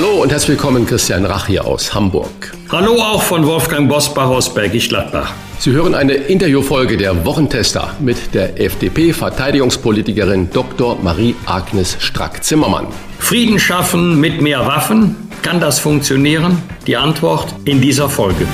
Hallo und herzlich willkommen, Christian Rach hier aus Hamburg. Hallo auch von Wolfgang Bosbach aus Bergisch Gladbach. Sie hören eine Interviewfolge der Wochentester mit der FDP-Verteidigungspolitikerin Dr. Marie-Agnes Strack-Zimmermann. Frieden schaffen mit mehr Waffen? Kann das funktionieren? Die Antwort in dieser Folge.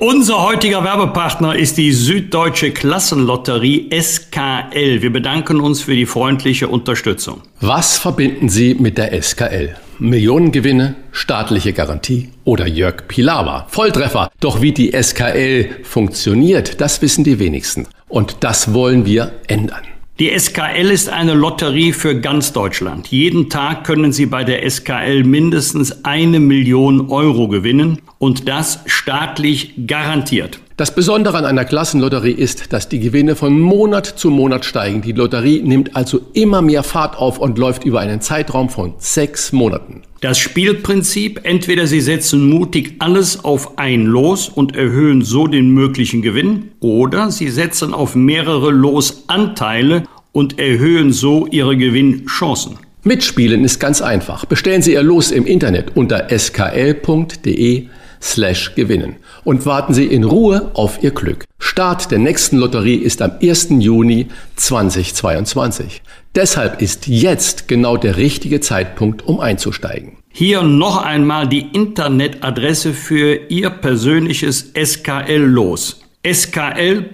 Unser heutiger Werbepartner ist die Süddeutsche Klassenlotterie SKL. Wir bedanken uns für die freundliche Unterstützung. Was verbinden Sie mit der SKL? Millionengewinne, staatliche Garantie oder Jörg Pilawa? Volltreffer. Doch wie die SKL funktioniert, das wissen die wenigsten. Und das wollen wir ändern. Die SKL ist eine Lotterie für ganz Deutschland. Jeden Tag können Sie bei der SKL mindestens eine Million Euro gewinnen und das staatlich garantiert. Das Besondere an einer Klassenlotterie ist, dass die Gewinne von Monat zu Monat steigen. Die Lotterie nimmt also immer mehr Fahrt auf und läuft über einen Zeitraum von sechs Monaten. Das Spielprinzip, entweder Sie setzen mutig alles auf ein Los und erhöhen so den möglichen Gewinn, oder Sie setzen auf mehrere Losanteile und erhöhen so Ihre Gewinnchancen. Mitspielen ist ganz einfach. Bestellen Sie Ihr Los im Internet unter skl.de slash gewinnen und warten Sie in Ruhe auf Ihr Glück. Start der nächsten Lotterie ist am 1. Juni 2022. Deshalb ist jetzt genau der richtige Zeitpunkt, um einzusteigen. Hier noch einmal die Internetadresse für Ihr persönliches SKL-Los. skl.de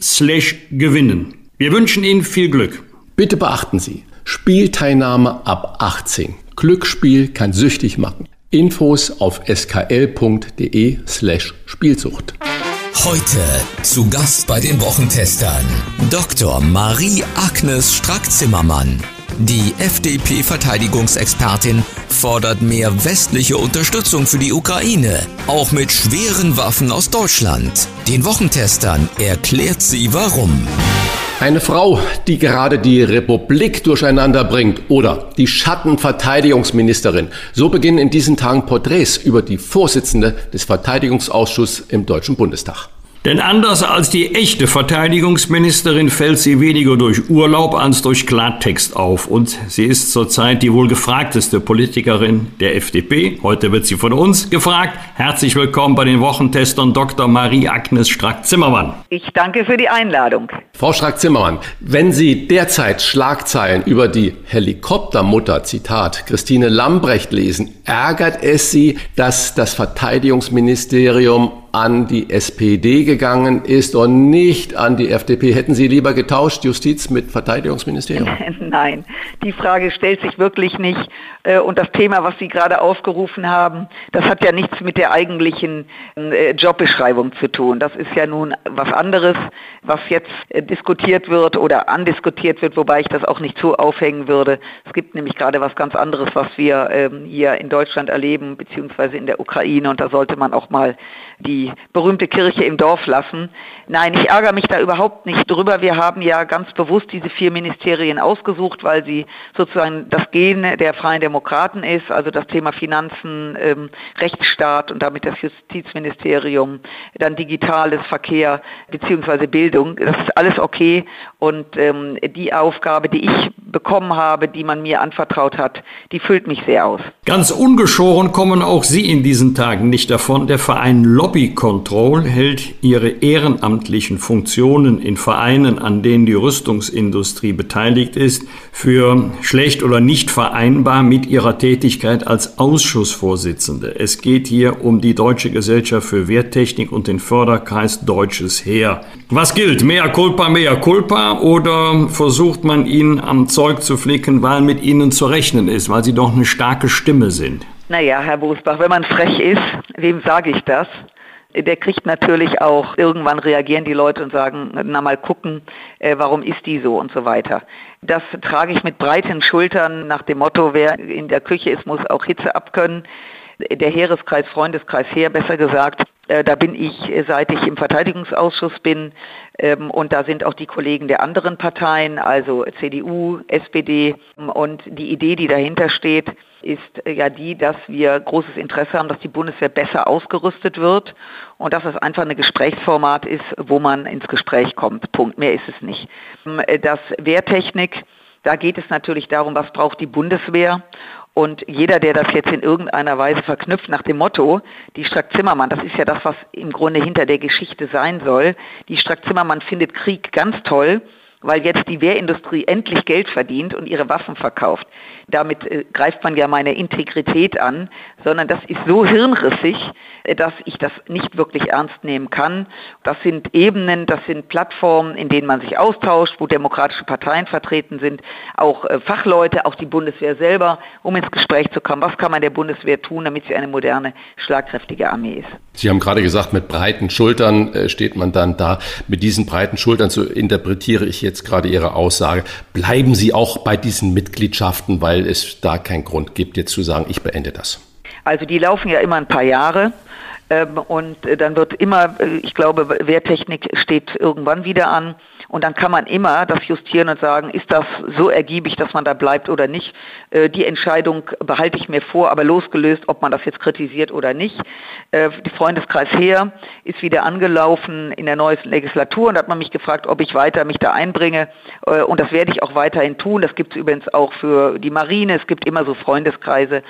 slash gewinnen. Wir wünschen Ihnen viel Glück. Bitte beachten Sie, Spielteilnahme ab 18. Glücksspiel kann süchtig machen. Infos auf skl.de slash Spielsucht. Heute zu Gast bei den Wochentestern Dr. Marie-Agnes Strack-Zimmermann. Die FDP-Verteidigungsexpertin fordert mehr westliche Unterstützung für die Ukraine, auch mit schweren Waffen aus Deutschland. Den Wochentestern erklärt sie warum. Eine Frau, die gerade die Republik durcheinander bringt oder die Schattenverteidigungsministerin. So beginnen in diesen Tagen Porträts über die Vorsitzende des Verteidigungsausschusses im Deutschen Bundestag. Denn anders als die echte Verteidigungsministerin fällt sie weniger durch Urlaub als durch Klartext auf. Und sie ist zurzeit die wohl gefragteste Politikerin der FDP. Heute wird sie von uns gefragt. Herzlich willkommen bei den Wochentestern Dr. Marie-Agnes Strack-Zimmermann. Ich danke für die Einladung. Frau Strack-Zimmermann, wenn Sie derzeit Schlagzeilen über die Helikoptermutter, Zitat, Christine Lambrecht lesen, ärgert es Sie, dass das Verteidigungsministerium an die SPD gegangen ist und nicht an die FDP. Hätten Sie lieber getauscht, Justiz mit Verteidigungsministerium? Nein, die Frage stellt sich wirklich nicht. Äh, und das Thema, was Sie gerade aufgerufen haben, das hat ja nichts mit der eigentlichen äh, Jobbeschreibung zu tun. Das ist ja nun was anderes, was jetzt äh, diskutiert wird oder andiskutiert wird, wobei ich das auch nicht so aufhängen würde. Es gibt nämlich gerade was ganz anderes, was wir ähm, hier in Deutschland erleben, beziehungsweise in der Ukraine. Und da sollte man auch mal die berühmte Kirche im Dorf lassen. Nein, ich ärgere mich da überhaupt nicht drüber. Wir haben ja ganz bewusst diese vier Ministerien ausgesucht, weil sie sozusagen das Gen der Freien Demokraten ist, also das Thema Finanzen, ähm, Rechtsstaat und damit das Justizministerium, dann Digitales, Verkehr beziehungsweise Bildung. Das ist alles okay und ähm, die Aufgabe, die ich bekommen habe, die man mir anvertraut hat, die füllt mich sehr aus. Ganz ungeschoren kommen auch Sie in diesen Tagen nicht davon. Der Verein Lobby Control hält ihre ehrenamtlichen Funktionen in Vereinen, an denen die Rüstungsindustrie beteiligt ist, für schlecht oder nicht vereinbar mit ihrer Tätigkeit als Ausschussvorsitzende. Es geht hier um die Deutsche Gesellschaft für Wehrtechnik und den Förderkreis Deutsches Heer. Was gilt? Mehr culpa, mehr culpa? Oder versucht man ihnen am Zeug zu flicken, weil mit ihnen zu rechnen ist, weil sie doch eine starke Stimme sind? Naja, Herr Bosbach, wenn man frech ist, wem sage ich das? Der kriegt natürlich auch, irgendwann reagieren die Leute und sagen, na mal gucken, äh, warum ist die so und so weiter. Das trage ich mit breiten Schultern nach dem Motto, wer in der Küche ist, muss auch Hitze abkönnen. Der Heereskreis, Freundeskreis Heer, besser gesagt, Äh, da bin ich, äh, seit ich im Verteidigungsausschuss bin, und da sind auch die Kollegen der anderen Parteien, also CDU, SPD. Und die Idee, die dahinter steht, ist äh, ja die, dass wir großes Interesse haben, dass die Bundeswehr besser ausgerüstet wird und dass es einfach ein Gesprächsformat ist, wo man ins Gespräch kommt. Punkt. Mehr ist es nicht. Ähm, das Wehrtechnik, da geht es natürlich darum, was braucht die Bundeswehr und jeder, der das jetzt in irgendeiner Weise verknüpft nach dem Motto, die Strack-Zimmermann, das ist ja das, was im Grunde hinter der Geschichte sein soll, die Strack-Zimmermann findet Krieg ganz toll, weil jetzt die Wehrindustrie endlich Geld verdient und ihre Waffen verkauft. Damit äh, greift man ja meine Integrität an, sondern das ist so hirnrissig, äh, dass ich das nicht wirklich ernst nehmen kann. Das sind Ebenen, das sind Plattformen, in denen man sich austauscht, wo demokratische Parteien vertreten sind, auch äh, Fachleute, auch die Bundeswehr selber, um ins Gespräch zu kommen. Was kann man der Bundeswehr tun, damit sie eine moderne, schlagkräftige Armee ist? Sie haben gerade gesagt, mit breiten Schultern äh, steht man dann da. Mit diesen breiten Schultern, so interpretiere ich jetzt gerade Ihre Aussage, bleiben Sie auch bei diesen Mitgliedschaften, weil es da keinen Grund gibt, jetzt zu sagen, ich beende das. Also die laufen ja immer ein paar Jahre. Ähm, und äh, dann wird immer, äh, ich glaube, Wehrtechnik steht irgendwann wieder an. Und dann kann man immer das justieren und sagen, ist das so ergiebig, dass man da bleibt oder nicht. Äh, die Entscheidung behalte ich mir vor, aber losgelöst, ob man das jetzt kritisiert oder nicht. Äh, die Freundeskreis Heer ist wieder angelaufen in der neuesten Legislatur und da hat man mich gefragt, ob ich weiter mich da einbringe. Äh, und das werde ich auch weiterhin tun. Das gibt es übrigens auch für die Marine. Es gibt immer so Freundeskreise.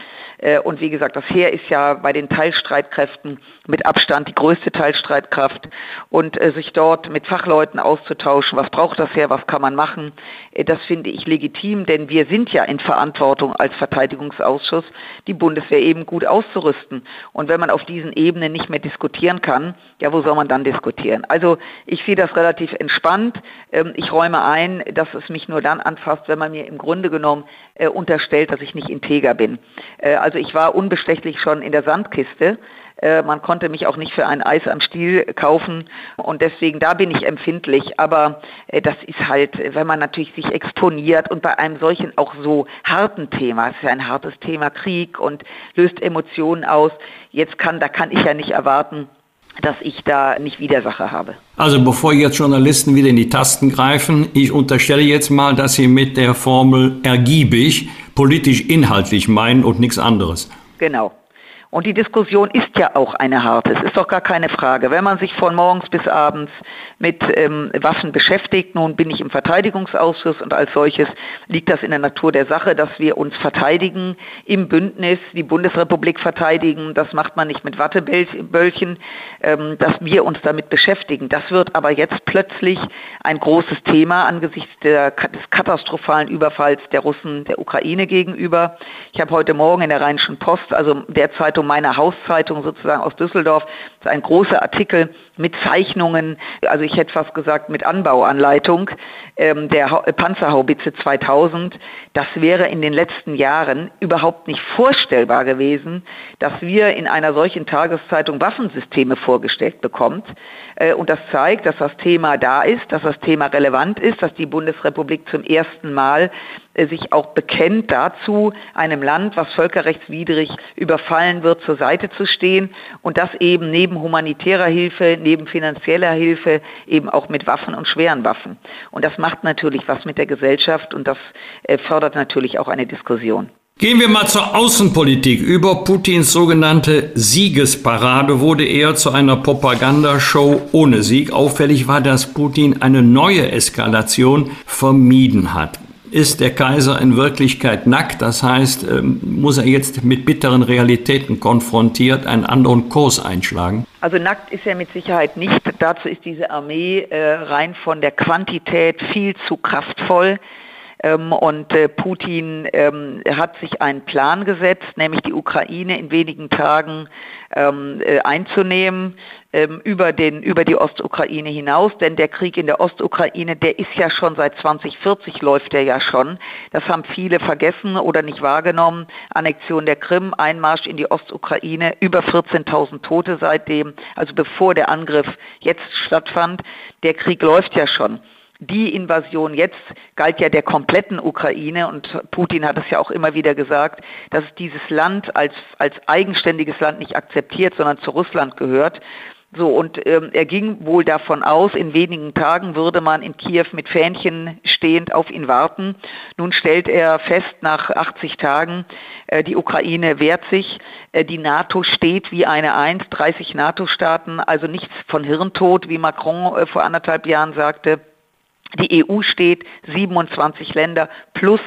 Und wie gesagt, das Heer ist ja bei den Teilstreitkräften mit Abstand die größte Teilstreitkraft und sich dort mit Fachleuten auszutauschen was braucht das her, was kann man machen. Äh, das finde ich legitim, denn wir sind ja in Verantwortung als Verteidigungsausschuss, die Bundeswehr eben gut auszurüsten. Und wenn man auf diesen Ebenen nicht mehr diskutieren kann, ja, wo soll man dann diskutieren? Also ich sehe das relativ entspannt. Ähm, ich räume ein, dass es mich nur dann anfasst, wenn man mir im Grunde genommen äh, unterstellt, dass ich nicht integer bin. Äh, also ich war unbestechlich schon in der Sandkiste. Äh, man konnte mich auch nicht für ein Eis am Stiel kaufen und deswegen da bin ich empfindlich. Aber äh, das ist halt, wenn man natürlich sich exponiert und bei einem solchen auch so harten Thema, es ist ja ein hartes Thema Krieg und löst Emotionen aus. Jetzt kann, da kann ich ja nicht erwarten, dass ich da nicht Widersacher habe. Also bevor jetzt Journalisten wieder in die Tasten greifen, ich unterstelle jetzt mal, dass Sie mit der Formel ergiebig politisch inhaltlich meinen und nichts anderes. Genau. Und die Diskussion ist ja auch eine harte. Es ist doch gar keine Frage. Wenn man sich von morgens bis abends mit ähm, Waffen beschäftigt, nun bin ich im Verteidigungsausschuss und als solches liegt das in der Natur der Sache, dass wir uns verteidigen im Bündnis, die Bundesrepublik verteidigen. Das macht man nicht mit Wattebällchen, ähm, dass wir uns damit beschäftigen. Das wird aber jetzt plötzlich ein großes Thema angesichts der, des katastrophalen Überfalls der Russen der Ukraine gegenüber. Ich habe heute Morgen in der Rheinischen Post, also derzeit Zeitung, meiner Hauszeitung sozusagen aus Düsseldorf, das ist ein großer Artikel mit Zeichnungen, also ich hätte fast gesagt mit Anbauanleitung ähm, der Panzerhaubitze 2000. Das wäre in den letzten Jahren überhaupt nicht vorstellbar gewesen, dass wir in einer solchen Tageszeitung Waffensysteme vorgestellt bekommt. Äh, und das zeigt, dass das Thema da ist, dass das Thema relevant ist, dass die Bundesrepublik zum ersten Mal sich auch bekennt dazu, einem Land, was völkerrechtswidrig überfallen wird, zur Seite zu stehen und das eben neben humanitärer Hilfe, neben finanzieller Hilfe eben auch mit Waffen und schweren Waffen. Und das macht natürlich was mit der Gesellschaft und das äh, fördert natürlich auch eine Diskussion. Gehen wir mal zur Außenpolitik. Über Putins sogenannte Siegesparade wurde er zu einer Propagandashow ohne Sieg. Auffällig war, dass Putin eine neue Eskalation vermieden hat ist der Kaiser in Wirklichkeit nackt. Das heißt, ähm, muss er jetzt mit bitteren Realitäten konfrontiert einen anderen Kurs einschlagen? Also nackt ist er mit Sicherheit nicht. Dazu ist diese Armee äh, rein von der Quantität viel zu kraftvoll. Ähm, und äh, Putin ähm, hat sich einen Plan gesetzt, nämlich die Ukraine in wenigen Tagen ähm, äh, einzunehmen über, den, über die Ostukraine hinaus, denn der Krieg in der Ostukraine, der ist ja schon seit 2040 läuft der ja schon. Das haben viele vergessen oder nicht wahrgenommen. Annexion der Krim, Einmarsch in die Ostukraine, über 14.000 Tote seitdem, also bevor der Angriff jetzt stattfand. Der Krieg läuft ja schon die Invasion jetzt galt ja der kompletten Ukraine und Putin hat es ja auch immer wieder gesagt, dass es dieses Land als, als eigenständiges Land nicht akzeptiert, sondern zu Russland gehört. So, und ähm, er ging wohl davon aus, in wenigen Tagen würde man in Kiew mit Fähnchen stehend auf ihn warten. Nun stellt er fest, nach 80 Tagen, äh, die Ukraine wehrt sich, äh, die NATO steht wie eine Eins, 30 NATO-Staaten, also nichts von Hirntod, wie Macron äh, vor anderthalb Jahren sagte. Die EU steht, 27 Länder plus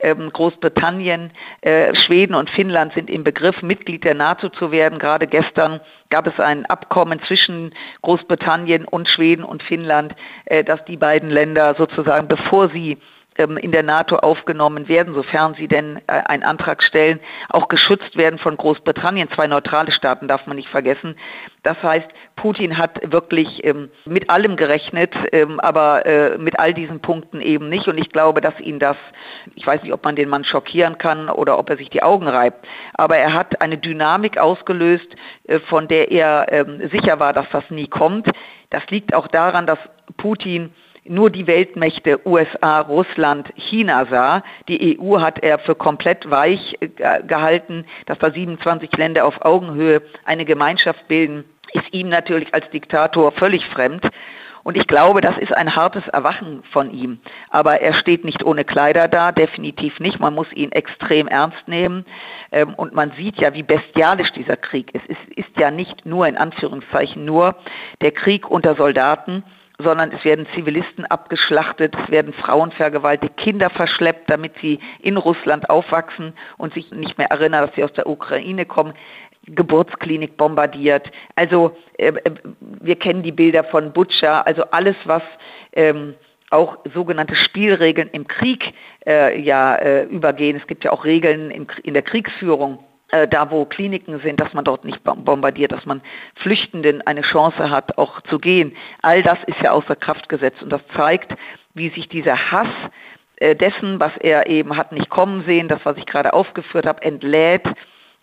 ähm, Großbritannien, äh, Schweden und Finnland sind im Begriff, Mitglied der NATO zu werden. Gerade gestern gab es ein Abkommen zwischen Großbritannien und Schweden und Finnland, äh, dass die beiden Länder sozusagen, bevor sie in der NATO aufgenommen werden, sofern sie denn äh, einen Antrag stellen, auch geschützt werden von Großbritannien. Zwei neutrale Staaten darf man nicht vergessen. Das heißt, Putin hat wirklich ähm, mit allem gerechnet, ähm, aber äh, mit all diesen Punkten eben nicht. Und ich glaube, dass ihn das, ich weiß nicht, ob man den Mann schockieren kann oder ob er sich die Augen reibt, aber er hat eine Dynamik ausgelöst, äh, von der er sicher war, dass das nie kommt. Das liegt auch daran, dass Putin nur die Weltmächte USA, Russland, China sah. Die EU hat er für komplett weich äh, gehalten, dass da 27 Länder auf Augenhöhe eine Gemeinschaft bilden, ist ihm natürlich als Diktator völlig fremd. Und ich glaube, das ist ein hartes Erwachen von ihm. Aber er steht nicht ohne Kleider da, definitiv nicht. Man muss ihn extrem ernst nehmen. Ähm, und man sieht ja, wie bestialisch dieser Krieg ist. Es ist ja nicht nur, in Anführungszeichen, nur der Krieg unter Soldaten, sondern es werden Zivilisten abgeschlachtet, es werden Frauen vergewaltigt, Kinder verschleppt, damit sie in Russland aufwachsen und sich nicht mehr erinnern, dass sie aus der Ukraine kommen. Geburtsklinik bombardiert. Also äh, äh wir kennen die Bilder von Butcher, also alles, was ähm, auch sogenannte Spielregeln im Krieg äh, ja äh, übergehen. Es gibt ja auch Regeln im, in der Kriegsführung da wo Kliniken sind, dass man dort nicht bombardiert, dass man Flüchtenden eine Chance hat, auch zu gehen. All das ist ja außer Kraft gesetzt und das zeigt, wie sich dieser Hass äh, dessen, was er eben hat nicht kommen sehen, das, was ich gerade aufgeführt habe, entlädt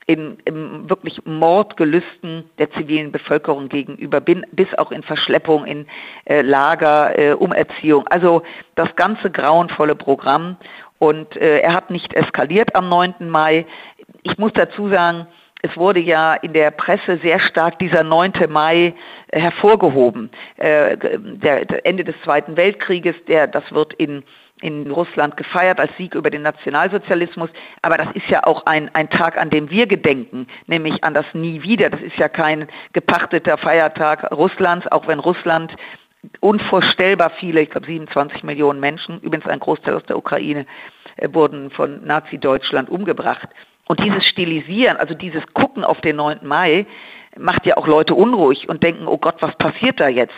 in, in wirklich Mordgelüsten der zivilen Bevölkerung gegenüber, bis auch in Verschleppung, in äh, Lager, äh, Umerziehung. Also das ganze grauenvolle Programm. Und äh, er hat nicht eskaliert am 9. Mai. Ich muss dazu sagen, es wurde ja in der Presse sehr stark dieser 9. Mai äh, hervorgehoben. Äh, der, der Ende des Zweiten Weltkrieges, der, das wird in, in Russland gefeiert als Sieg über den Nationalsozialismus. Aber das ist ja auch ein, ein Tag, an dem wir gedenken, nämlich an das Nie wieder. Das ist ja kein gepachteter Feiertag Russlands, auch wenn Russland unvorstellbar viele, ich glaube 27 Millionen Menschen, übrigens ein Großteil aus der Ukraine, äh, wurden von Nazi-Deutschland umgebracht. Und dieses Stilisieren, also dieses Gucken auf den 9. Mai, macht ja auch Leute unruhig und denken, oh Gott, was passiert da jetzt?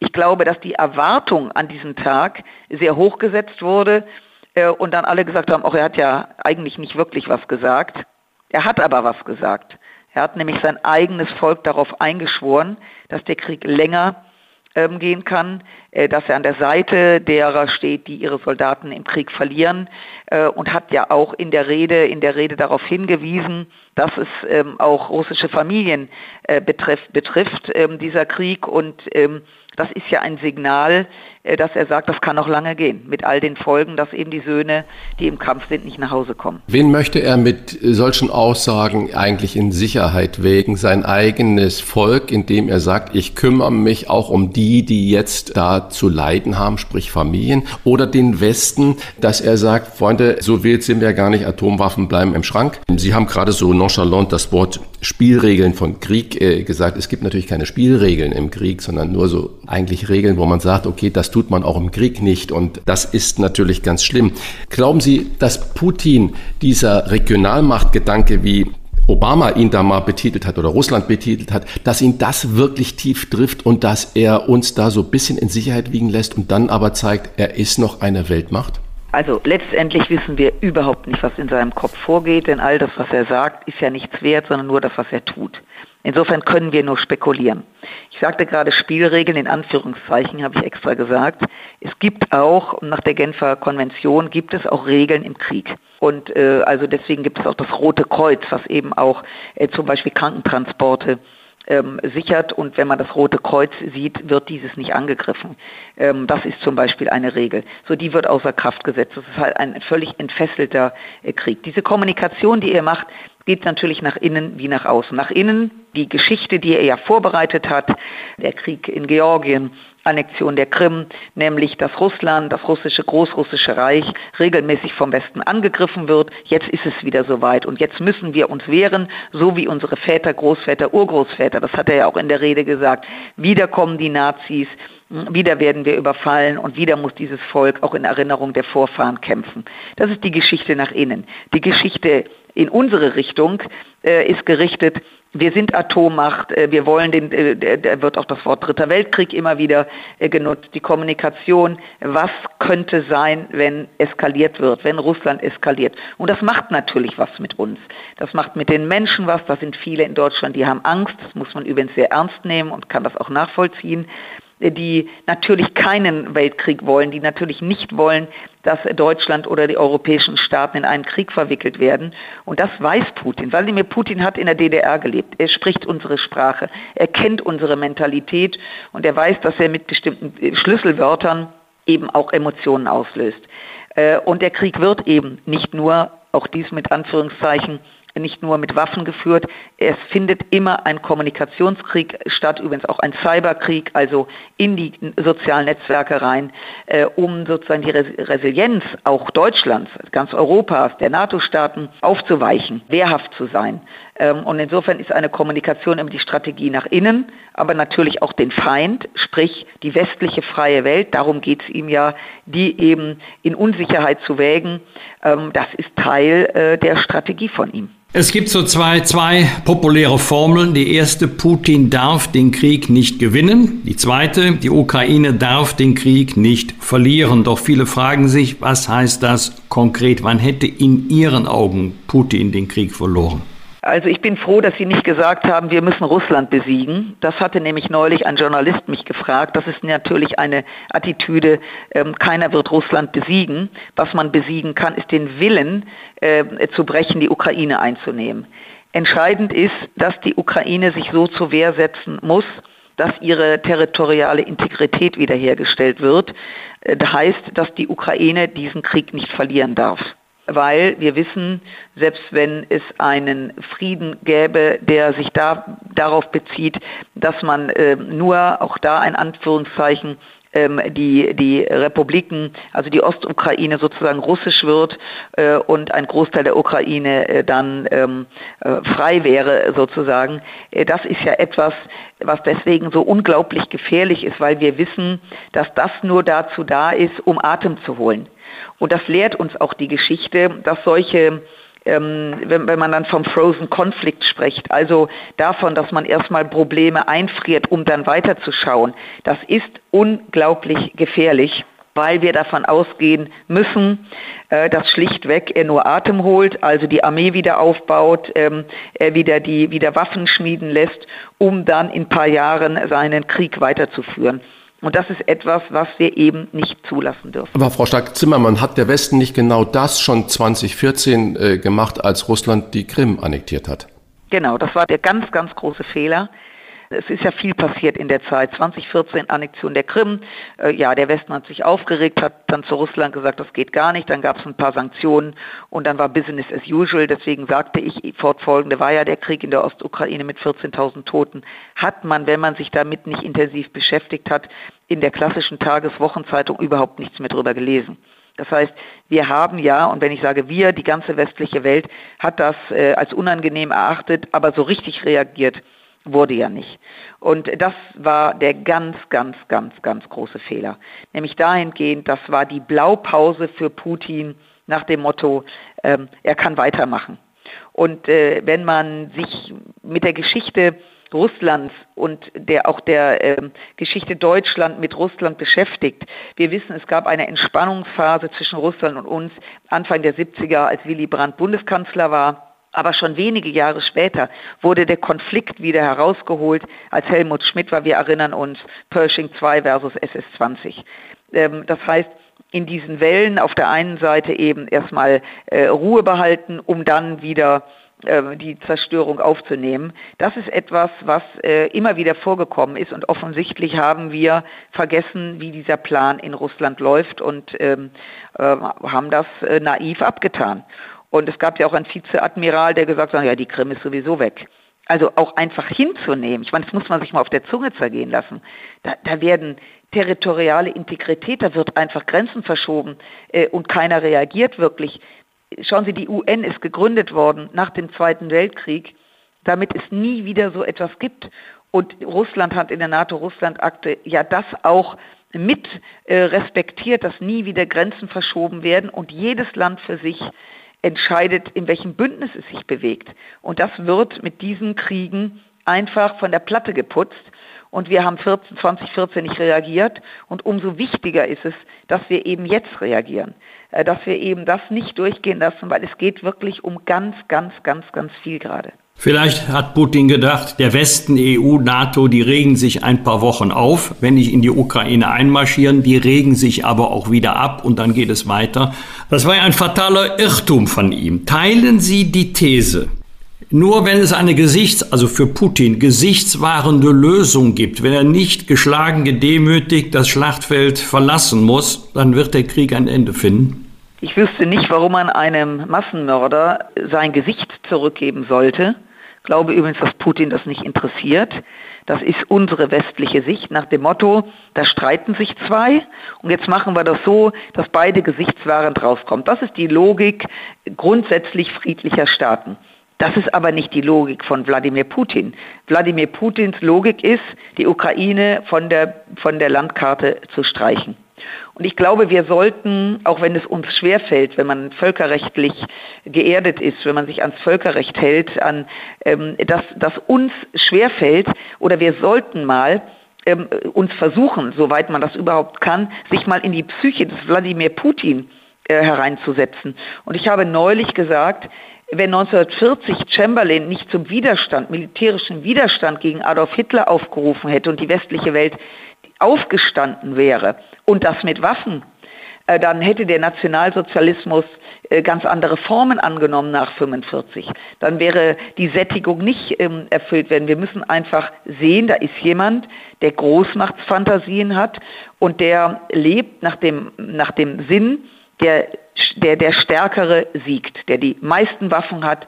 Ich glaube, dass die Erwartung an diesen Tag sehr hoch gesetzt wurde äh, und dann alle gesagt haben, auch er hat ja eigentlich nicht wirklich was gesagt. Er hat aber was gesagt. Er hat nämlich sein eigenes Volk darauf eingeschworen, dass der Krieg länger ähm, gehen kann, äh, dass er an der Seite derer steht, die ihre Soldaten im Krieg verlieren äh, und hat ja auch in der Rede, in der Rede darauf hingewiesen, dass es ähm, auch russische Familien äh, betrifft, betrifft ähm, dieser Krieg und ähm, das ist ja ein Signal, äh, dass er sagt, das kann noch lange gehen, mit all den Folgen, dass eben die Söhne, die im Kampf sind, nicht nach Hause kommen. Wen möchte er mit solchen Aussagen eigentlich in Sicherheit wägen? Sein eigenes Volk, indem er sagt, ich kümmere mich auch um die, die jetzt da zu leiden haben, sprich Familien, oder den Westen, dass er sagt, Freunde, so wild sind wir gar nicht, Atomwaffen bleiben im Schrank. Sie haben gerade so nonchalant das Wort Spielregeln von Krieg äh, gesagt. Es gibt natürlich keine Spielregeln im Krieg, sondern nur so eigentlich Regeln, wo man sagt, okay, das tut man auch im Krieg nicht und das ist natürlich ganz schlimm. Glauben Sie, dass Putin dieser Regionalmachtgedanke, wie Obama ihn da mal betitelt hat oder Russland betitelt hat, dass ihn das wirklich tief trifft und dass er uns da so ein bisschen in Sicherheit wiegen lässt und dann aber zeigt, er ist noch eine Weltmacht? Also letztendlich wissen wir überhaupt nicht, was in seinem Kopf vorgeht, denn all das, was er sagt, ist ja nichts wert, sondern nur das, was er tut. Insofern können wir nur spekulieren. Ich sagte gerade Spielregeln in Anführungszeichen, habe ich extra gesagt. Es gibt auch, nach der Genfer Konvention, gibt es auch Regeln im Krieg. Und äh, also deswegen gibt es auch das Rote Kreuz, was eben auch äh, zum Beispiel Krankentransporte ähm, sichert und wenn man das Rote Kreuz sieht, wird dieses nicht angegriffen. Ähm, das ist zum Beispiel eine Regel. So, die wird außer Kraft gesetzt. Das ist halt ein völlig entfesselter äh, Krieg. Diese Kommunikation, die ihr macht, geht natürlich nach innen wie nach außen. Nach innen die Geschichte, die er ja vorbereitet hat, der Krieg in Georgien, Annexion der Krim, nämlich dass Russland, das russische Großrussische Reich regelmäßig vom Westen angegriffen wird. Jetzt ist es wieder soweit und jetzt müssen wir uns wehren, so wie unsere Väter, Großväter, Urgroßväter, das hat er ja auch in der Rede gesagt. Wieder kommen die Nazis, wieder werden wir überfallen und wieder muss dieses Volk auch in Erinnerung der Vorfahren kämpfen. Das ist die Geschichte nach innen. Die Geschichte in unsere Richtung äh, ist gerichtet, wir sind Atommacht, äh, wir wollen den, äh, da wird auch das Wort Dritter Weltkrieg immer wieder äh, genutzt, die Kommunikation, was könnte sein, wenn eskaliert wird, wenn Russland eskaliert. Und das macht natürlich was mit uns. Das macht mit den Menschen was, da sind viele in Deutschland, die haben Angst, das muss man übrigens sehr ernst nehmen und kann das auch nachvollziehen die natürlich keinen Weltkrieg wollen, die natürlich nicht wollen, dass Deutschland oder die europäischen Staaten in einen Krieg verwickelt werden. Und das weiß Putin. Wladimir Putin hat in der DDR gelebt. Er spricht unsere Sprache. Er kennt unsere Mentalität und er weiß, dass er mit bestimmten Schlüsselwörtern eben auch Emotionen auslöst. Äh, und der Krieg wird eben nicht nur, auch dies mit Anführungszeichen, nicht nur mit Waffen geführt. Es findet immer ein Kommunikationskrieg statt, übrigens auch ein Cyberkrieg, also in die sozialen Netzwerke rein, äh, um sozusagen die Resilienz auch Deutschlands, ganz Europas, der NATO-Staaten aufzuweichen, wehrhaft zu sein. Ähm, und insofern ist eine Kommunikation immer die Strategie nach innen, aber natürlich auch den Feind, sprich die westliche freie Welt, darum geht es ihm ja, die eben in Unsicherheit zu wägen. Ähm, das ist Teil äh, der Strategie von ihm. Es gibt so zwei, zwei populäre Formeln. Die erste, Putin darf den Krieg nicht gewinnen. Die zweite, die Ukraine darf den Krieg nicht verlieren. Doch viele fragen sich, was heißt das konkret? Wann hätte in Ihren Augen Putin den Krieg verloren? Also ich bin froh, dass Sie nicht gesagt haben, wir müssen Russland besiegen. Das hatte nämlich neulich ein Journalist mich gefragt. Das ist natürlich eine Attitüde, ähm, keiner wird Russland besiegen. Was man besiegen kann, ist den Willen äh, zu brechen, die Ukraine einzunehmen. Entscheidend ist, dass die Ukraine sich so zur Wehr setzen muss, dass ihre territoriale Integrität wiederhergestellt wird. Äh, das heißt, dass die Ukraine diesen Krieg nicht verlieren darf weil wir wissen, selbst wenn es einen Frieden gäbe, der sich da, darauf bezieht, dass man äh, nur auch da ein Anführungszeichen ähm, die, die Republiken, also die Ostukraine sozusagen russisch wird äh, und ein Großteil der Ukraine äh, dann ähm, äh, frei wäre sozusagen. Äh, das ist ja etwas, was deswegen so unglaublich gefährlich ist, weil wir wissen, dass das nur dazu da ist, um Atem zu holen. Und das lehrt uns auch die Geschichte, dass solche ähm, wenn, wenn man dann vom Frozen Conflict spricht, also davon, dass man erstmal Probleme einfriert, um dann weiterzuschauen, das ist unglaublich gefährlich weil wir davon ausgehen müssen, äh, dass schlichtweg er nur Atem holt, also die Armee wieder aufbaut, ähm, er wieder die wieder Waffen schmieden lässt, um dann in ein paar Jahren seinen Krieg weiterzuführen. Und das ist etwas, was wir eben nicht zulassen dürfen. Aber Frau Stark-Zimmermann, hat der Westen nicht genau das schon 2014 äh, gemacht, als Russland die Krim annektiert hat? Genau, das war der ganz, ganz große Fehler. Es ist ja viel passiert in der Zeit. 2014 Annexion der Krim. Äh, ja, der Westen hat sich aufgeregt, hat dann zu Russland gesagt, das geht gar nicht. Dann gab es ein paar Sanktionen und dann war Business as usual. Deswegen sagte ich, fortfolgende war ja der Krieg in der Ostukraine mit 14.000 Toten. Hat man, wenn man sich damit nicht intensiv beschäftigt hat, in der klassischen Tageswochenzeitung überhaupt nichts mehr drüber gelesen. Das heißt, wir haben ja, und wenn ich sage wir, die ganze westliche Welt hat das äh, als unangenehm erachtet, aber so richtig reagiert wurde ja nicht. Und das war der ganz, ganz, ganz, ganz große Fehler. Nämlich dahingehend, das war die Blaupause für Putin nach dem Motto, ähm, er kann weitermachen. Und äh, wenn man sich mit der Geschichte Russlands und der auch der äh, Geschichte Deutschland mit Russland beschäftigt. Wir wissen, es gab eine Entspannungsphase zwischen Russland und uns Anfang der 70er, als Willy Brandt Bundeskanzler war. Aber schon wenige Jahre später wurde der Konflikt wieder herausgeholt, als Helmut Schmidt war. Wir erinnern uns, Pershing 2 versus SS-20. Ähm, das heißt, in diesen Wellen auf der einen Seite eben erstmal äh, Ruhe behalten, um dann wieder äh, die Zerstörung aufzunehmen. Das ist etwas, was äh, immer wieder vorgekommen ist und offensichtlich haben wir vergessen, wie dieser Plan in Russland läuft und ähm, äh, haben das äh, naiv abgetan. Und es gab ja auch einen Vizeadmiral, der gesagt hat, ja, die Krim ist sowieso weg. Also auch einfach hinzunehmen. Ich meine, das muss man sich mal auf der Zunge zergehen lassen. Da, da werden territoriale Integrität, da wird einfach Grenzen verschoben äh, und keiner reagiert wirklich. Schauen Sie, die UN ist gegründet worden nach dem Zweiten Weltkrieg, damit es nie wieder so etwas gibt. Und Russland hat in der NATO-Russland-Akte ja das auch mit äh, respektiert, dass nie wieder Grenzen verschoben werden und jedes Land für sich entscheidet, in welchem Bündnis es sich bewegt. Und das wird mit diesen Kriegen einfach von der Platte geputzt. Und wir haben 14, 2014 nicht reagiert. Und umso wichtiger ist es, dass wir eben jetzt reagieren. Äh, dass wir eben das nicht durchgehen lassen, weil es geht wirklich um ganz, ganz, ganz, ganz viel gerade. Vielleicht hat Putin gedacht, der Westen, EU, NATO, die regen sich ein paar Wochen auf, wenn ich in die Ukraine einmarschieren, die regen sich aber auch wieder ab und dann geht es weiter. Das war ein fataler Irrtum von ihm. Teilen Sie die These, nur wenn es eine Gesichts-, also für Putin, gesichtswahrende Lösung gibt, wenn er nicht geschlagen, gedemütigt das Schlachtfeld verlassen muss, dann wird der Krieg ein Ende finden? Ich wüsste nicht, warum man einem Massenmörder sein Gesicht zurückgeben sollte glaube übrigens, dass Putin das nicht interessiert. Das ist unsere westliche Sicht nach dem Motto, da streiten sich zwei und jetzt machen wir das so, dass beide gesichtswahrend rauskommen. Das ist die Logik grundsätzlich friedlicher Staaten. Das ist aber nicht die Logik von Wladimir Putin. Wladimir Putins Logik ist, die Ukraine von der, von der Landkarte zu streichen. Und ich glaube, wir sollten, auch wenn es uns schwerfällt, wenn man völkerrechtlich geerdet ist, wenn man sich ans Völkerrecht hält, an, ähm, dass, dass uns schwerfällt, oder wir sollten mal ähm, uns versuchen, soweit man das überhaupt kann, sich mal in die Psyche des Wladimir Putin äh, hereinzusetzen. Und ich habe neulich gesagt, wenn 1940 Chamberlain nicht zum Widerstand, militärischen Widerstand gegen Adolf Hitler aufgerufen hätte und die westliche Welt aufgestanden wäre und das mit Waffen, äh, dann hätte der Nationalsozialismus äh, ganz andere Formen angenommen nach 45. Dann wäre die Sättigung nicht ähm, erfüllt werden. Wir müssen einfach sehen, da ist jemand, der Großmachtsfantasien hat und der lebt nach dem, nach dem Sinn, der, der der Stärkere siegt, der die meisten Waffen hat,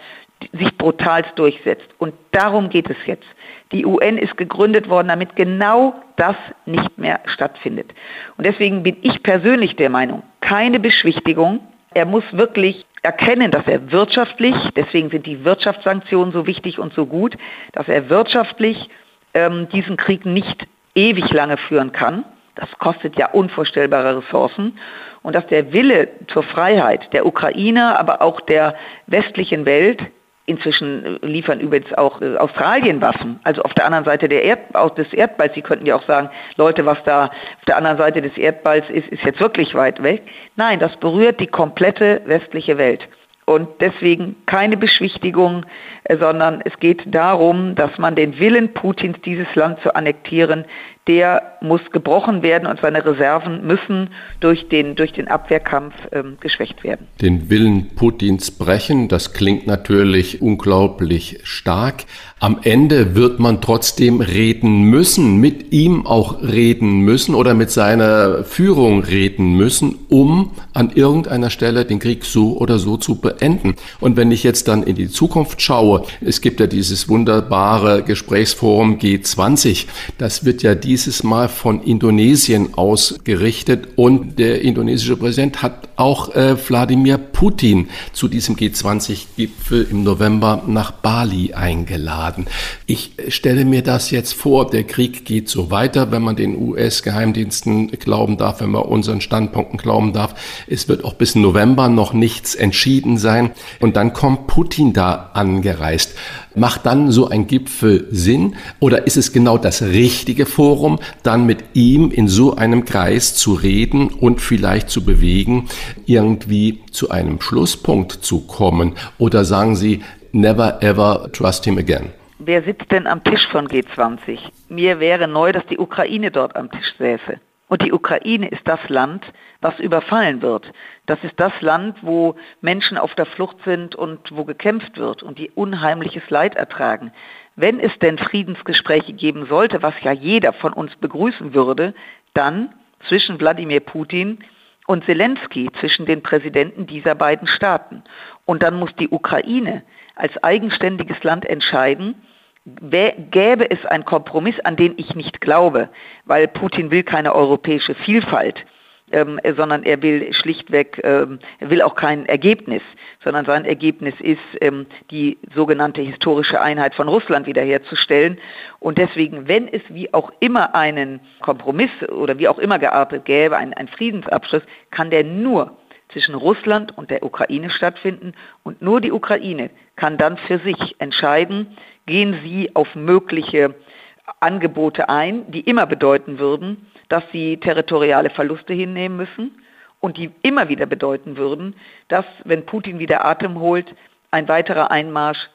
sich brutalst durchsetzt. Und darum geht es jetzt. Die UN ist gegründet worden, damit genau das nicht mehr stattfindet. Und deswegen bin ich persönlich der Meinung, keine Beschwichtigung. Er muss wirklich erkennen, dass er wirtschaftlich, deswegen sind die Wirtschaftssanktionen so wichtig und so gut, dass er wirtschaftlich ähm, diesen Krieg nicht ewig lange führen kann. Das kostet ja unvorstellbare Ressourcen. Und dass der Wille zur Freiheit der Ukrainer, aber auch der westlichen Welt Inzwischen liefern übrigens auch äh, Australien Waffen, also auf der anderen Seite der Erd, des Erdballs. Sie könnten ja auch sagen, Leute, was da auf der anderen Seite des Erdballs ist, ist jetzt wirklich weit weg. Nein, das berührt die komplette westliche Welt. Und deswegen keine Beschwichtigung, äh, sondern es geht darum, dass man den Willen Putins, dieses Land zu annektieren, der muss gebrochen werden und seine Reserven müssen durch den, durch den Abwehrkampf ähm, geschwächt werden. Den Willen Putins brechen, das klingt natürlich unglaublich stark. Am Ende wird man trotzdem reden müssen, mit ihm auch reden müssen oder mit seiner Führung reden müssen, um an irgendeiner Stelle den Krieg so oder so zu beenden. Und wenn ich jetzt dann in die Zukunft schaue, es gibt ja dieses wunderbare Gesprächsforum G20, das wird ja dieses Mal von Indonesien ausgerichtet und der indonesische Präsident hat auch äh, Wladimir Putin zu diesem G20-Gipfel im November nach Bali eingeladen. Ich stelle mir das jetzt vor, der Krieg geht so weiter, wenn man den US-Geheimdiensten glauben darf, wenn man unseren Standpunkten glauben darf. Es wird auch bis November noch nichts entschieden sein. Und dann kommt Putin da angereist. Macht dann so ein Gipfel Sinn oder ist es genau das richtige Forum, dann mit ihm in so einem Kreis zu reden und vielleicht zu bewegen, irgendwie zu einem Schlusspunkt zu kommen? Oder sagen Sie, never ever trust him again? wer sitzt denn am Tisch von G20? Mir wäre neu, dass die Ukraine dort am Tisch säße. Und die Ukraine ist das Land, was überfallen wird. Das ist das Land, wo Menschen auf der Flucht sind und wo gekämpft wird und die unheimliches Leid ertragen. Wenn es denn Friedensgespräche geben sollte, was ja jeder von uns begrüßen würde, dann zwischen Wladimir Putin und Zelensky, zwischen den Präsidenten dieser beiden Staaten. Und dann muss die Ukraine als eigenständiges Land entscheiden, gäbe es einen Kompromiss, an den ich nicht glaube, weil Putin will keine europäische Vielfalt ähm, sondern er will schlichtweg, ähm, er will auch kein Ergebnis, sondern sein Ergebnis ist, ähm, die sogenannte historische Einheit von Russland wiederherzustellen. Und deswegen, wenn es wie auch immer einen Kompromiss oder wie auch immer geartet gäbe, einen, einen Friedensabschluss, kann der nur zwischen Russland und der Ukraine stattfinden und nur die Ukraine kann dann für sich entscheiden, gehen sie auf mögliche Angebote ein, die immer bedeuten würden, dass sie territoriale Verluste hinnehmen müssen und die immer wieder bedeuten würden, dass, wenn Putin wieder Atem holt, ein weiterer Einmarsch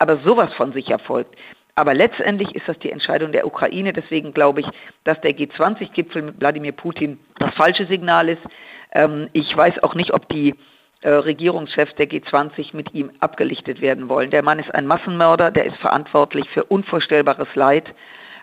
aber sowas von sich erfolgt. Aber letztendlich ist das die Entscheidung der Ukraine. Deswegen glaube ich, dass der G20-Gipfel mit Wladimir Putin das falsche Signal ist. Ähm, ich weiß auch nicht, ob die äh, Regierungschefs der G20 mit ihm abgelichtet werden wollen. Der Mann ist ein Massenmörder, der ist verantwortlich für unvorstellbares Leid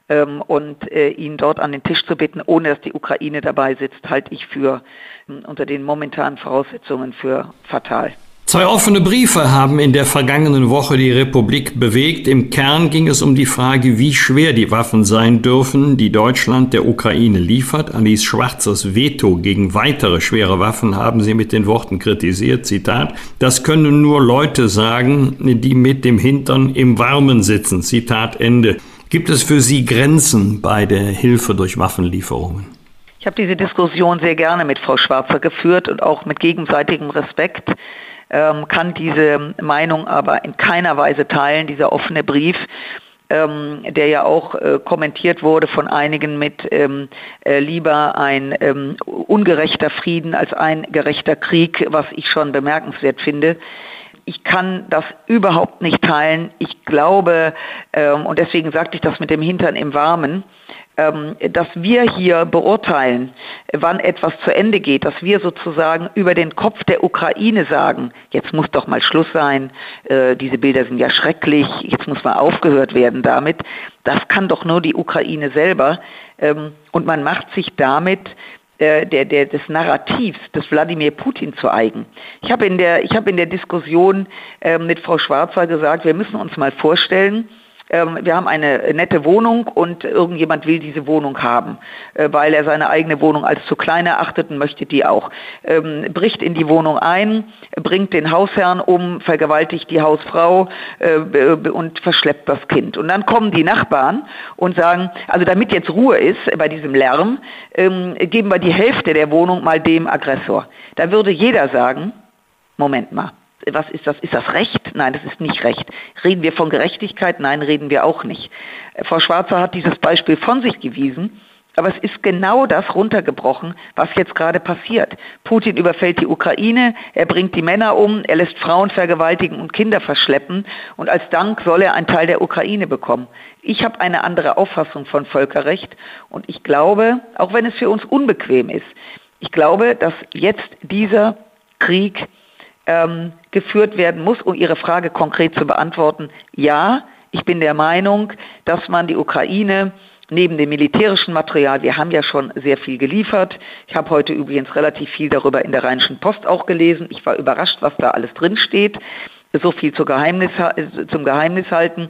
ähm, und äh, ihn dort an den Tisch zu bitten, ohne dass die Ukraine dabei sitzt, halte ich für unter den momentanen Voraussetzungen für fatal. Zwei offene Briefe haben in der vergangenen Woche die Republik bewegt. Im Kern ging es um die Frage, wie schwer die Waffen sein dürfen, die Deutschland der Ukraine liefert. Alice Schwarzers Veto gegen weitere schwere Waffen haben sie mit den Worten kritisiert. Zitat, das können nur Leute sagen, die mit dem Hintern im Warmen sitzen. Zitat Ende. Gibt es für Sie Grenzen bei der Hilfe durch Waffenlieferungen? Ich habe diese Diskussion sehr gerne mit Frau Schwarzer geführt und auch mit gegenseitigem Respekt ähm, kann diese Meinung aber in keiner Weise teilen, dieser offene Brief. Ähm, der ja auch äh, kommentiert wurde von einigen mit ähm, äh, lieber ein ähm, ungerechter Frieden als ein gerechter Krieg, was ich schon bemerkenswert finde ich kann das überhaupt nicht teilen. Ich glaube, ähm, und deswegen sagte ich das mit dem Hintern im Warmen, dass wir hier beurteilen, wann etwas zu Ende geht, dass wir sozusagen über den Kopf der Ukraine sagen, jetzt muss doch mal Schluss sein, äh, diese Bilder sind ja schrecklich, jetzt muss mal aufgehört werden damit. Das kann doch nur die Ukraine selber. Ähm, und man macht sich damit der, der, der, des Narrativs des Wladimir Putin zu eigen. Ich habe in, hab in der Diskussion äh, mit Frau Schwarzer gesagt, wir müssen uns mal vorstellen, ähm, wir haben eine nette Wohnung und irgendjemand will diese Wohnung haben, äh, weil er seine eigene Wohnung als zu klein erachtet und möchte die auch. Ähm, bricht in die Wohnung ein, bringt den Hausherrn um, vergewaltigt die Hausfrau äh, und verschleppt das Kind. Und dann kommen die Nachbarn und sagen, also damit jetzt Ruhe ist bei diesem Lärm, ähm, geben wir die Hälfte der Wohnung mal dem Aggressor. Da würde jeder sagen, Moment mal, was ist das? Ist das Recht? Nein, das ist nicht Recht. Reden wir von Gerechtigkeit? Nein, reden wir auch nicht. Äh, Frau Schwarzer hat dieses Beispiel von sich gewiesen. Aber es ist genau das runtergebrochen, was jetzt gerade passiert. Putin überfällt die Ukraine, er bringt die Männer um, er lässt Frauen vergewaltigen und Kinder verschleppen und als Dank soll er einen Teil der Ukraine bekommen. Ich habe eine andere Auffassung von Völkerrecht und ich glaube, auch wenn es für uns unbequem ist, ich glaube, dass jetzt dieser Krieg ähm, geführt werden muss, um Ihre Frage konkret zu beantworten. Ja, ich bin der Meinung, dass man die Ukraine neben dem militärischen Material, wir haben ja schon sehr viel geliefert. Ich habe heute übrigens relativ viel darüber in der Rheinischen Post auch gelesen. Ich war überrascht, was da alles drin steht. So viel Geheimnis, zum Geheimnis halten.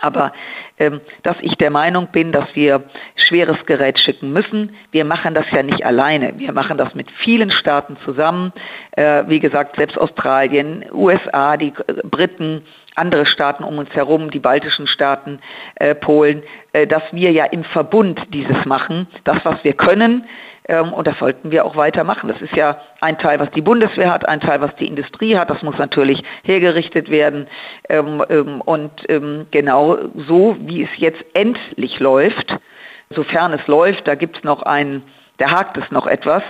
Aber ähm, dass ich der Meinung bin, dass wir schweres Gerät schicken müssen. Wir machen das ja nicht alleine. Wir machen das mit vielen Staaten zusammen. Äh, wie gesagt, selbst Australien, USA, die Briten, andere Staaten um uns herum, die baltischen Staaten, äh, Polen, äh, dass wir ja im Verbund dieses machen. Das, was wir können, und das sollten wir auch weitermachen. Das ist ja ein Teil, was die Bundeswehr hat, ein Teil, was die Industrie hat. Das muss natürlich hergerichtet werden. Ähm, ähm, und genau so, wie es jetzt endlich läuft, sofern es läuft, da gibt es noch einen da hakt es noch etwas,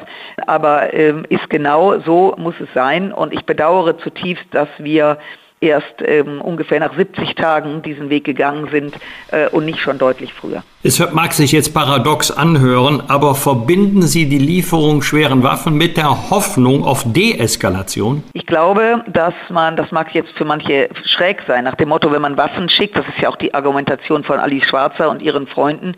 aber ähm, ist genau so muss es sein. Und ich bedauere zutiefst, dass wir erst ähm, ungefähr nach 70 Tagen diesen Weg gegangen sind äh, und nicht schon deutlich früher. Es mag sich jetzt paradox anhören, aber verbinden Sie die Lieferung schweren Waffen mit der Hoffnung auf Deeskalation? Ich glaube, dass man, das mag jetzt für manche schräg sein, nach dem Motto, wenn man Waffen schickt, das ist ja auch die Argumentation von Ali Schwarzer und ihren Freunden,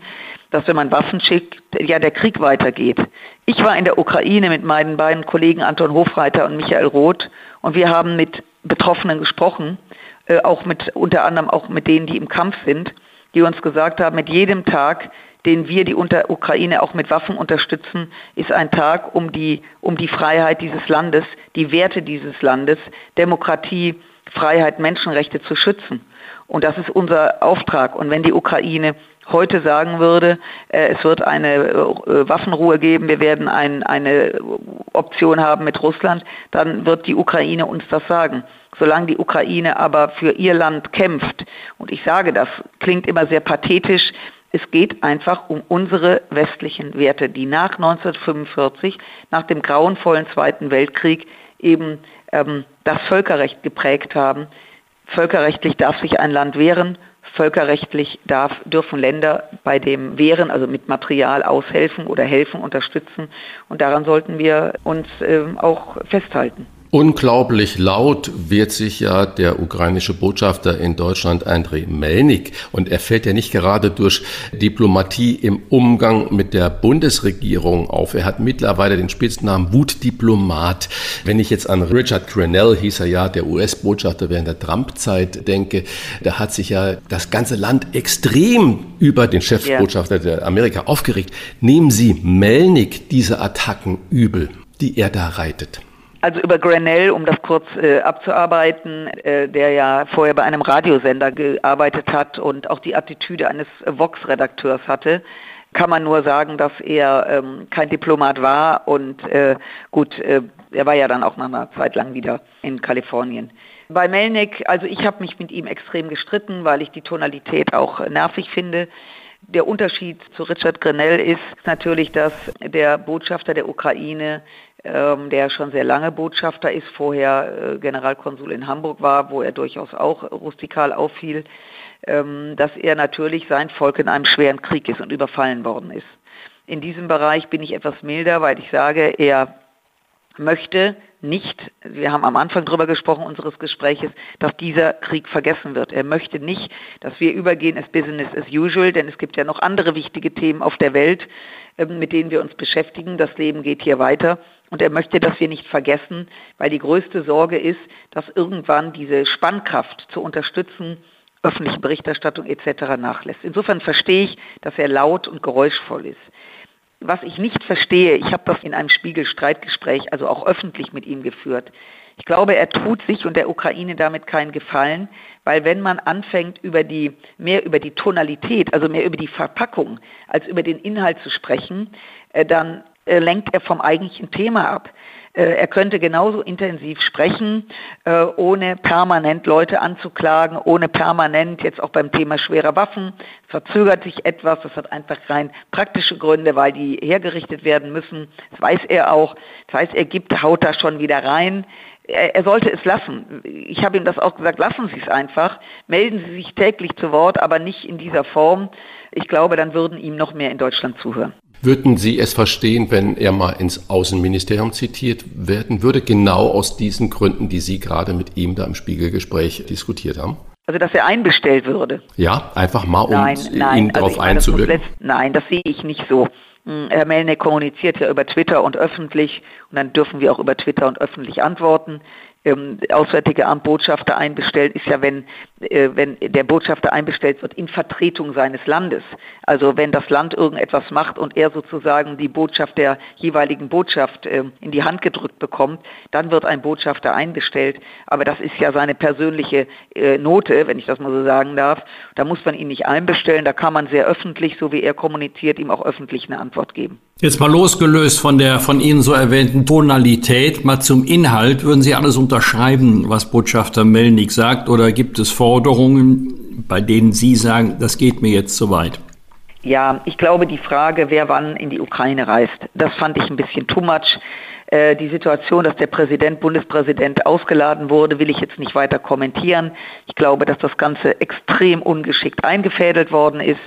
dass wenn man Waffen schickt, ja der Krieg weitergeht. Ich war in der Ukraine mit meinen beiden Kollegen Anton Hofreiter und Michael Roth und wir haben mit Betroffenen gesprochen, äh, auch mit unter anderem auch mit denen, die im Kampf sind, die uns gesagt haben, mit jedem Tag, den wir die unter Ukraine auch mit Waffen unterstützen, ist ein Tag, um die, um die Freiheit dieses Landes, die Werte dieses Landes, Demokratie, Freiheit, Menschenrechte zu schützen. Und das ist unser Auftrag. Und wenn die Ukraine heute sagen würde, äh, es wird eine äh, Waffenruhe geben, wir werden ein, eine Option haben mit Russland, dann wird die Ukraine uns das sagen. Solange die Ukraine aber für ihr Land kämpft, und ich sage das, klingt immer sehr pathetisch, es geht einfach um unsere westlichen Werte, die nach 1945, nach dem grauenvollen Zweiten Weltkrieg eben ähm, das Völkerrecht geprägt haben. Völkerrechtlich darf sich ein Land wehren, völkerrechtlich darf, dürfen Länder bei dem Wehren, also mit Material aushelfen oder helfen, unterstützen. Und daran sollten wir uns äh, auch festhalten. Unglaublich laut wird sich ja der ukrainische Botschafter in Deutschland, Andrei Melnik. Und er fällt ja nicht gerade durch Diplomatie im Umgang mit der Bundesregierung auf. Er hat mittlerweile den Spitznamen Wutdiplomat. Wenn ich jetzt an Richard Grenell, hieß er ja, der US-Botschafter während der Trump-Zeit denke, da hat sich ja das ganze Land extrem über den Chefbotschafter ja. der Amerika aufgeregt. Nehmen Sie Melnik diese Attacken übel, die er da reitet? Also über Grenell, um das kurz äh, abzuarbeiten, äh, der ja vorher bei einem Radiosender gearbeitet hat und auch die Attitüde eines Vox-Redakteurs hatte, kann man nur sagen, dass er ähm, kein Diplomat war und äh, gut, äh, er war ja dann auch nach einer Zeit lang wieder in Kalifornien. Bei Melnick, also ich habe mich mit ihm extrem gestritten, weil ich die Tonalität auch nervig finde. Der Unterschied zu Richard Grenell ist natürlich, dass der Botschafter der Ukraine ähm, der schon sehr lange Botschafter ist, vorher äh, Generalkonsul in Hamburg war, wo er durchaus auch rustikal auffiel, ähm, dass er natürlich sein Volk in einem schweren Krieg ist und überfallen worden ist. In diesem Bereich bin ich etwas milder, weil ich sage, er möchte nicht, wir haben am Anfang darüber gesprochen unseres Gespräches, dass dieser Krieg vergessen wird. Er möchte nicht, dass wir übergehen als Business as usual, denn es gibt ja noch andere wichtige Themen auf der Welt, ähm, mit denen wir uns beschäftigen. Das Leben geht hier weiter. Und er möchte, dass wir nicht vergessen, weil die größte Sorge ist, dass irgendwann diese Spannkraft zu unterstützen, öffentliche Berichterstattung etc. nachlässt. Insofern verstehe ich, dass er laut und geräuschvoll ist. Was ich nicht verstehe, ich habe das in einem Spiegel-Streitgespräch, also auch öffentlich mit ihm geführt. Ich glaube, er tut sich und der Ukraine damit keinen Gefallen, weil wenn man anfängt, über die, mehr über die Tonalität, also mehr über die Verpackung als über den Inhalt zu sprechen, äh, dann äh, lenkt er vom eigentlichen Thema ab. Äh, er könnte genauso intensiv sprechen, äh, ohne permanent Leute anzuklagen, ohne permanent jetzt auch beim Thema schwerer Waffen. Verzögert sich etwas, das hat einfach rein praktische Gründe, weil die hergerichtet werden müssen. Das weiß er auch. Das heißt, er gibt, haut da schon wieder rein. Er sollte es lassen. Ich habe ihm das auch gesagt, lassen Sie es einfach. Melden Sie sich täglich zu Wort, aber nicht in dieser Form. Ich glaube, dann würden ihm noch mehr in Deutschland zuhören. Würden Sie es verstehen, wenn er mal ins Außenministerium zitiert werden würde, genau aus diesen Gründen, die Sie gerade mit ihm da im Spiegelgespräch diskutiert haben? Also dass er einbestellt würde. Ja, einfach mal, um nein, nein, ihn also darauf einzuwirken. Das nein, das sehe ich nicht so. Hm, Herr Melnick kommuniziert ja über Twitter und öffentlich und dann dürfen wir auch über Twitter und öffentlich antworten ähm, Auswärtige Amt Botschafter einbestellt, ist ja, wenn, äh, wenn der Botschafter einbestellt wird in Vertretung seines Landes. Also wenn das Land irgendetwas macht und er sozusagen die Botschaft der jeweiligen Botschaft äh, in die Hand gedrückt bekommt, dann wird ein Botschafter einbestellt. Aber das ist ja seine persönliche äh, Note, wenn ich das mal so sagen darf. Da muss man ihn nicht einbestellen, da kann man sehr öffentlich, so wie er kommuniziert, ihm auch öffentlich eine Antwort geben. Jetzt mal losgelöst von der von Ihnen so erwähnten Tonalität, mal zum Inhalt. Würden Sie alles unterschreiben, was Botschafter Melnik sagt, oder gibt es Forderungen, bei denen Sie sagen, das geht mir jetzt zu weit? Ja, ich glaube, die Frage, wer wann in die Ukraine reist, das fand ich ein bisschen too much. Äh, die Situation, dass der Präsident, Bundespräsident ausgeladen wurde, will ich jetzt nicht weiter kommentieren. Ich glaube, dass das Ganze extrem ungeschickt eingefädelt worden ist.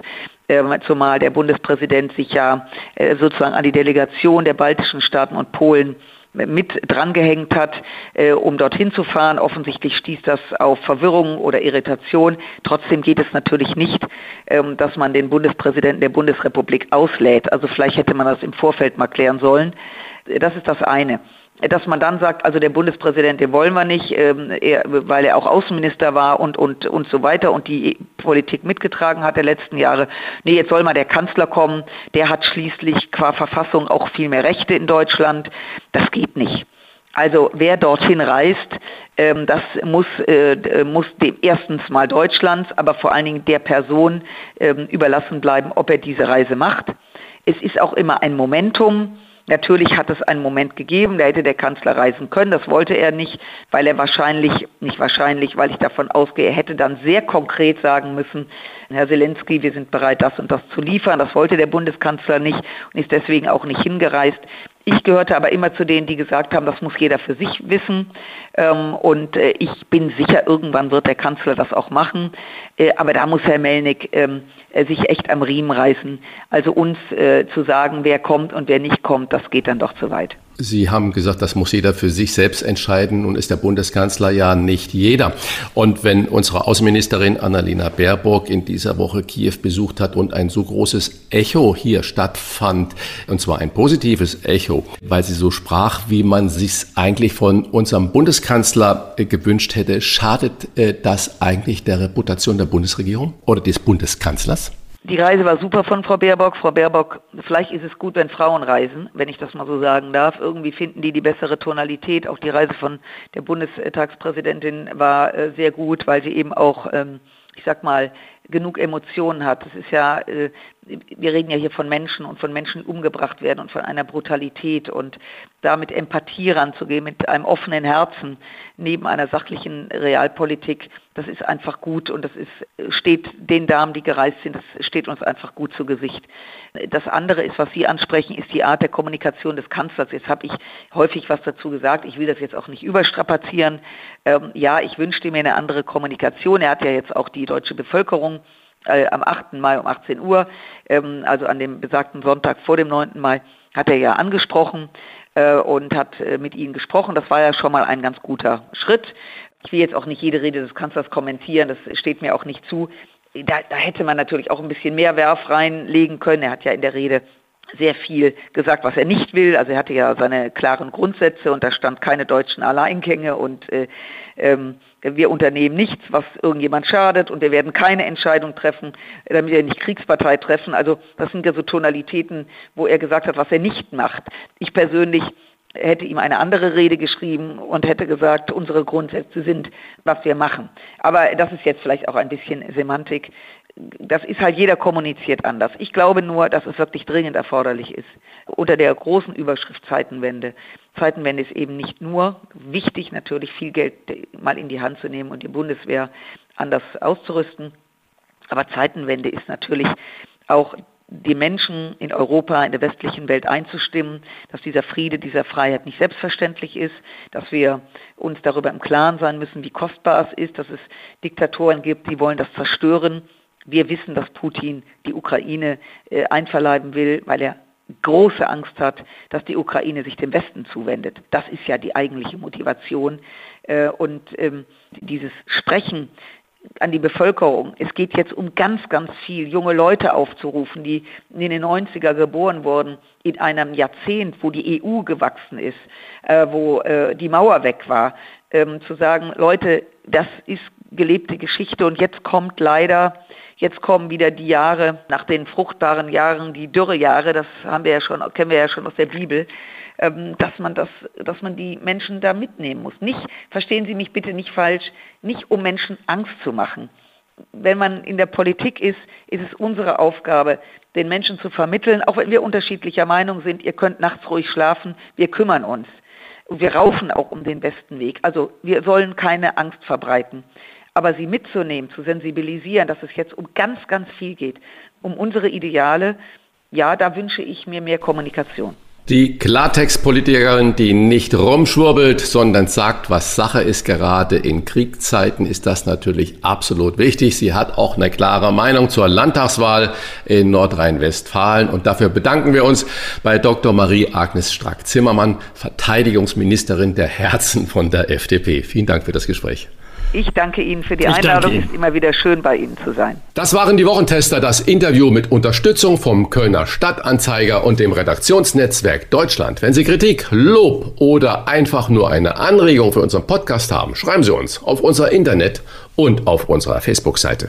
Ähm, zumal der Bundespräsident sich ja äh, sozusagen an die Delegation der baltischen Staaten und Polen mit drangehängt hat, äh, um dorthin zu fahren. Offensichtlich stieß das auf Verwirrung oder Irritation. Trotzdem geht es natürlich nicht, ähm, dass man den Bundespräsidenten der Bundesrepublik auslädt. Also vielleicht hätte man das im Vorfeld mal klären sollen. Das ist das eine dass man dann sagt, also der Bundespräsident, den wollen wir nicht, ähm, er, weil er auch Außenminister war und, und, und so weiter und die Politik mitgetragen hat der letzten Jahre. Nee, jetzt soll mal der Kanzler kommen, der hat schließlich qua Verfassung auch viel mehr Rechte in Deutschland. Das geht nicht. Also wer dorthin reist, ähm, das muss, äh, muss dem erstens mal Deutschlands, aber vor allen Dingen der Person ähm, überlassen bleiben, ob er diese Reise macht. Es ist auch immer ein Momentum. Natürlich hat es einen Moment gegeben, da hätte der Kanzler reisen können. Das wollte er nicht, weil er wahrscheinlich, nicht wahrscheinlich, weil ich davon ausgehe, er hätte dann sehr konkret sagen müssen, Herr Zelensky, wir sind bereit, das und das zu liefern. Das wollte der Bundeskanzler nicht und ist deswegen auch nicht hingereist. Ich gehörte aber immer zu denen, die gesagt haben, das muss jeder für sich wissen. Ähm, und äh, ich bin sicher, irgendwann wird der Kanzler das auch machen. Äh, aber da muss Herr Melnick ähm, äh, sich echt am Riemen reißen. Also uns zu sagen, wer kommt und wer nicht kommt, das geht dann doch zu weit. Sie haben gesagt, das muss jeder für sich selbst entscheiden und ist der Bundeskanzler ja nicht jeder. Und wenn unsere Außenministerin Annalena Baerbock in dieser Woche Kiew besucht hat und ein so großes Echo hier stattfand, und zwar ein positives Echo, weil sie so sprach, wie man sich eigentlich von unserem Bundeskanzler gewünscht hätte, schadet äh, das eigentlich der Reputation der Bundesregierung oder des Bundeskanzlers? Die Reise war super von Frau Baerbock. Frau Baerbock, vielleicht ist es gut, wenn Frauen reisen, wenn ich das mal so sagen darf. Irgendwie finden die die bessere Tonalität. Auch die Reise von der Bundestagspräsidentin war äh, sehr gut, weil sie eben auch, ähm, ich sag mal, genug Emotionen hat. Das ist ja, äh, wir reden ja hier von Menschen und von Menschen, umgebracht werden und von einer Brutalität und damit Empathie ranzugehen, mit einem offenen Herzen neben einer sachlichen Realpolitik, das ist einfach gut und das ist, steht den Damen, die gereist sind, das steht uns einfach gut zu Gesicht. Das andere ist, was Sie ansprechen, ist die Art der Kommunikation des Kanzlers. Jetzt habe ich häufig was dazu gesagt. Ich will das jetzt auch nicht überstrapazieren. Ähm, ja, ich wünschte mir eine andere Kommunikation. Er hat ja jetzt auch die deutsche Bevölkerung äh, am 8. Mai um 18 Uhr, ähm, also an dem besagten Sonntag vor dem 9. Mai, hat er ja angesprochen äh, und hat äh, mit ihnen gesprochen. Das war ja schon mal ein ganz guter Schritt. Ich will jetzt auch nicht jede Rede des Kanzlers kommentieren, das steht mir auch nicht zu. Da, da hätte man natürlich auch ein bisschen mehr Werf reinlegen können. Er hat ja in der Rede sehr viel gesagt, was er nicht will. Also er hatte ja seine klaren Grundsätze und da stand keine deutschen Alleingänge und äh, ähm, wir unternehmen nichts, was irgendjemand schadet und wir werden keine Entscheidung treffen, damit wir nicht Kriegspartei treffen. Also das sind ja so Tonalitäten, wo er gesagt hat, was er nicht macht. Ich persönlich hätte ihm eine andere Rede geschrieben und hätte gesagt, unsere Grundsätze sind, was wir machen. Aber das ist jetzt vielleicht auch ein bisschen Semantik das ist halt, jeder kommuniziert anders. Ich glaube nur, dass es wirklich dringend erforderlich ist. Unter der großen Überschrift Zeitenwende. Zeitenwende ist eben nicht nur wichtig, natürlich viel Geld mal in die Hand zu nehmen und die Bundeswehr anders auszurüsten. Aber Zeitenwende ist natürlich auch die Menschen in Europa, in der westlichen Welt einzustimmen, dass dieser Friede, dieser Freiheit nicht selbstverständlich ist, dass wir uns darüber im Klaren sein müssen, wie kostbar es ist, dass es Diktatoren gibt, die wollen das zerstören wir wissen, dass Putin die Ukraine äh, einverleiben will, weil er große Angst hat, dass die Ukraine sich dem Westen zuwendet. Das ist ja die eigentliche Motivation. Äh, und ähm, dieses Sprechen an die Bevölkerung. Es geht jetzt um ganz, ganz viel junge Leute aufzurufen, die in den 90er geboren wurden, in einem Jahrzehnt, wo die EU gewachsen ist, äh, wo äh, die Mauer weg war, ähm, zu sagen, Leute, das ist gelebte Geschichte und jetzt kommt leider Jetzt kommen wieder die Jahre, nach den fruchtbaren Jahren, die Dürrejahre, das haben wir ja schon, kennen wir ja schon aus der Bibel, ähm, dass man das, dass man die Menschen da mitnehmen muss. Nicht, verstehen Sie mich bitte nicht falsch, nicht um Menschen Angst zu machen. Wenn man in der Politik ist, ist es unsere Aufgabe, den Menschen zu vermitteln, auch wenn wir unterschiedlicher Meinung sind, ihr könnt nachts ruhig schlafen, wir kümmern uns. Und wir raufen auch um den besten Weg. Also wir sollen keine Angst verbreiten. Aber sie mitzunehmen, zu sensibilisieren, dass es jetzt um ganz, ganz viel geht, um unsere Ideale, ja, da wünsche ich mir mehr Kommunikation. Die Klartextpolitikerin, die nicht rumschwurbelt, sondern sagt, was Sache ist. Gerade in Kriegszeiten ist das natürlich absolut wichtig. Sie hat auch eine klare Meinung zur Landtagswahl in Nordrhein-Westfalen. Und dafür bedanken wir uns bei Dr. Marie-Agnes Strack-Zimmermann, Verteidigungsministerin der Herzen von der FDP. Vielen Dank für das Gespräch. Ich danke Ihnen für die ich Einladung. Es ist immer wieder schön, bei Ihnen zu sein. Das waren die Wochentester, das Interview mit Unterstützung vom Kölner Stadtanzeiger und dem Redaktionsnetzwerk Deutschland. Wenn Sie Kritik, Lob oder einfach nur eine Anregung für unseren Podcast haben, schreiben Sie uns auf unser Internet und auf unserer Facebook-Seite.